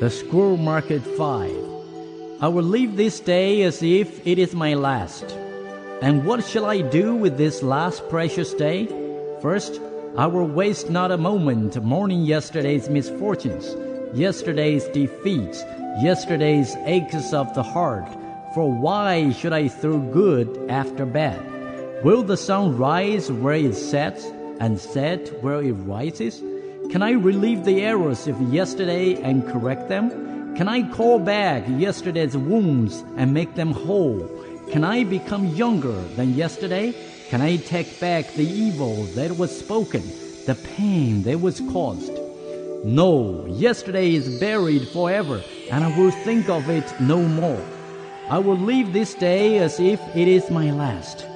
The Scroll Marked 5. I will leave this day as if it is my last. And what shall I do with this last precious day? First, I will waste not a moment mourning yesterday's misfortunes, yesterday's defeats, yesterday's aches of the heart. For why should I throw good after bad? Will the sun rise where it sets, and set where it rises? Can I relieve the errors of yesterday and correct them? Can I call back yesterday's wounds and make them whole? Can I become younger than yesterday? Can I take back the evil that was spoken, the pain that was caused? No, yesterday is buried forever, and I will think of it no more. I will leave this day as if it is my last.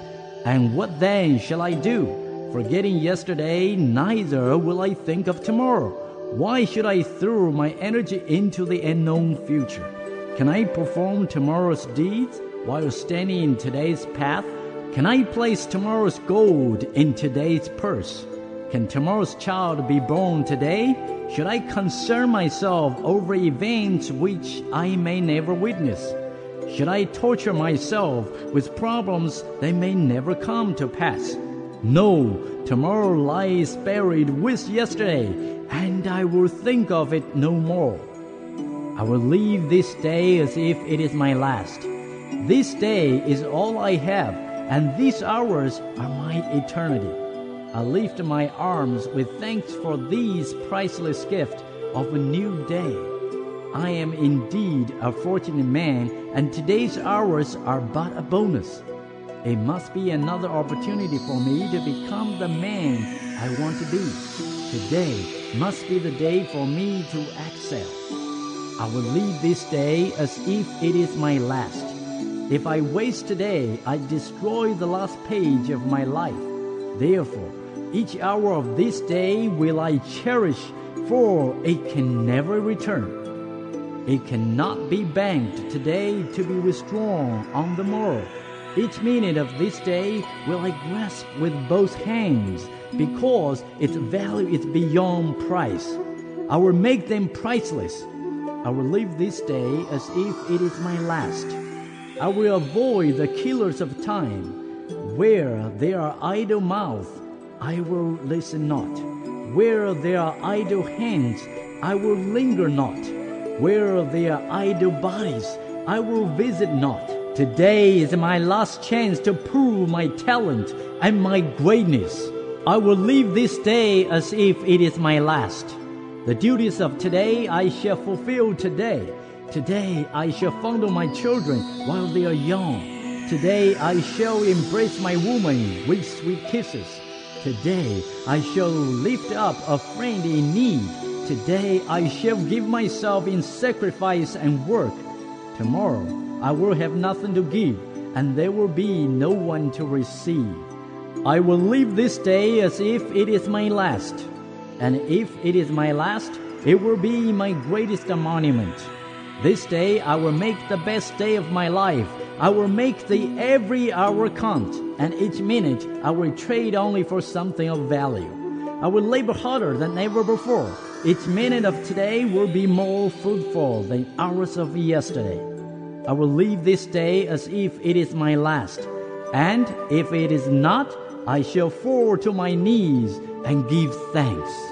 And what then shall I do? Forgetting yesterday, neither will I think of tomorrow. Why should I throw my energy into the unknown future? Can I perform tomorrow's deeds while standing in today's path? Can I place tomorrow's gold in today's purse? Can tomorrow's child be born today? Should I concern myself over events which I may never witness? Should I torture myself with problems that may never come to pass? No, tomorrow lies buried with yesterday, and I will think of it no more. I will leave this day as if it is my last. This day is all I have, and these hours are my eternity. I lift my arms with thanks for these priceless gift of a new day. I am indeed a fortunate man, and today's hours are but a bonus. It must be another opportunity for me to become the man I want to be. Today must be the day for me to excel. I will leave this day as if it is my last. If I waste today, I destroy the last page of my life. Therefore, each hour of this day will I cherish, for it can never return. It cannot be banked today to be withdrawn on the morrow. Each minute of this day will I grasp with both hands, because its value is beyond price. I will make them priceless. I will live this day as if it is my last. I will avoid the killers of time. Where there are idle mouths, I will listen not. Where there are idle hands, I will linger not. Where there are idle bodies, I will visit not. Today is my last chance to prove my talent and my greatness. I will leave this day as if it is my last. The duties of today I shall fulfill today. Today I shall fondle my children while they are young. Today I shall embrace my woman with sweet kisses. Today I shall lift up a friend in need. Today I shall give myself in sacrifice and work. Tomorrow I will have nothing to give, and there will be no one to receive. I will live this day as if it is my last, and if it is my last, it will be my greatest monument. This day I will make the best day of my life. I will make the every hour count, and each minute I will trade only for something of value. I will labor harder than ever before. Each minute of today will be more fruitful than hours of yesterday. I will leave this day as if it is my last. And if it is not, I shall fall to my knees and give thanks.